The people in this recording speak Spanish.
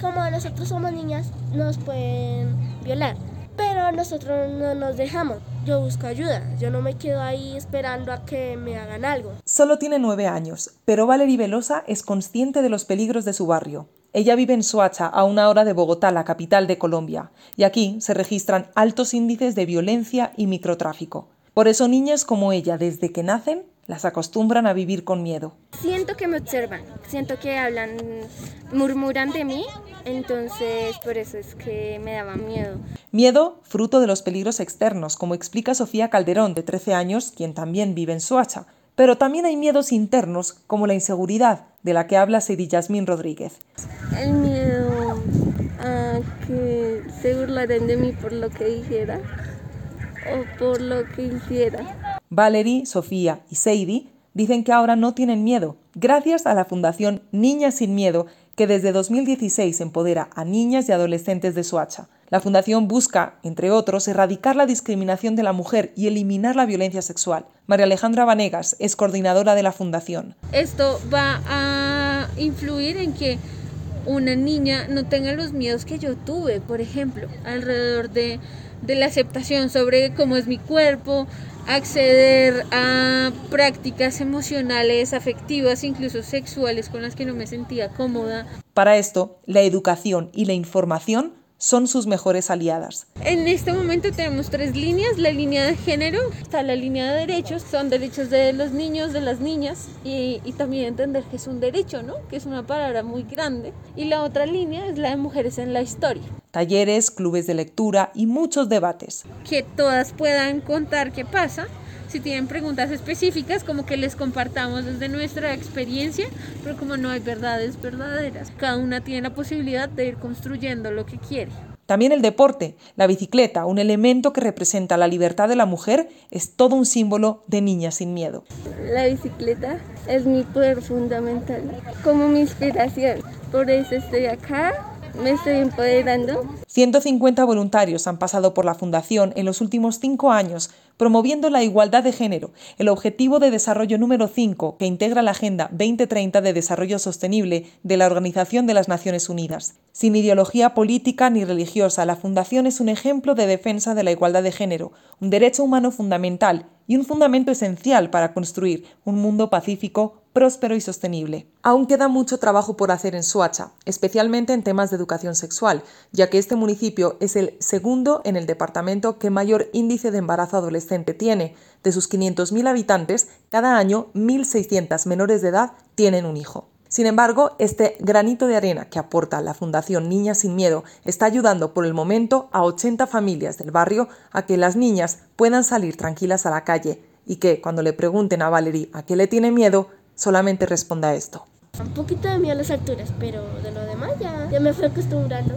como nosotros somos niñas, nos pueden violar. Pero nosotros no nos dejamos. Yo busco ayuda. Yo no me quedo ahí esperando a que me hagan algo. Solo tiene nueve años, pero Valerie Velosa es consciente de los peligros de su barrio. Ella vive en Soacha, a una hora de Bogotá, la capital de Colombia, y aquí se registran altos índices de violencia y microtráfico. Por eso niñas como ella, desde que nacen, las acostumbran a vivir con miedo. Siento que me observan, siento que hablan, murmuran de mí, entonces por eso es que me daba miedo. Miedo fruto de los peligros externos, como explica Sofía Calderón, de 13 años, quien también vive en Soacha. Pero también hay miedos internos, como la inseguridad, de la que habla Sidi Yasmín Rodríguez. El miedo a que se burlaren de mí por lo que dijera o por lo que hiciera. Valerie, Sofía y Seidi dicen que ahora no tienen miedo, gracias a la Fundación Niñas sin Miedo, que desde 2016 empodera a niñas y adolescentes de Soacha. La Fundación busca, entre otros, erradicar la discriminación de la mujer y eliminar la violencia sexual. María Alejandra Vanegas es coordinadora de la Fundación. Esto va a influir en que una niña no tenga los miedos que yo tuve, por ejemplo, alrededor de, de la aceptación sobre cómo es mi cuerpo, acceder a prácticas emocionales, afectivas, incluso sexuales con las que no me sentía cómoda. Para esto, la educación y la información son sus mejores aliadas. En este momento tenemos tres líneas, la línea de género, está la línea de derechos, son derechos de los niños, de las niñas y, y, también entender que es un derecho, ¿no? que es una palabra muy grande. Y la otra línea es la de mujeres en la historia. Talleres, clubes de lectura y muchos debates. Que todas puedan contar qué pasa si tienen preguntas específicas, como que les compartamos desde nuestra experiencia, pero como no hay verdades verdaderas, cada una tiene la posibilidad de ir construyendo lo que quiere. También el deporte, la bicicleta, un elemento que representa la libertad de la mujer, es todo un símbolo de niña sin miedo. La bicicleta es mi poder fundamental, como mi inspiración. Por eso estoy acá me estoy empoderando. 150 voluntarios han pasado por la Fundación en los últimos cinco años promoviendo la igualdad de género, el objetivo de desarrollo número 5 que integra la Agenda 2030 de Desarrollo Sostenible de la Organización de las Naciones Unidas. Sin ideología política ni religiosa, la Fundación es un ejemplo de defensa de la igualdad de género, un derecho humano fundamental y un fundamento esencial para construir un mundo pacífico, próspero y sostenible. Aún queda mucho trabajo por hacer en Suacha, especialmente en temas de educación sexual, ya que este municipio es el segundo en el departamento que mayor índice de embarazo adolescente tiene. De sus 500.000 habitantes, cada año 1.600 menores de edad tienen un hijo. Sin embargo, este granito de arena que aporta la Fundación Niñas sin Miedo está ayudando por el momento a 80 familias del barrio a que las niñas puedan salir tranquilas a la calle y que, cuando le pregunten a Valerie a qué le tiene miedo, solamente responda esto. Un poquito de miedo a las alturas, pero de lo demás ya, ya me fui acostumbrando.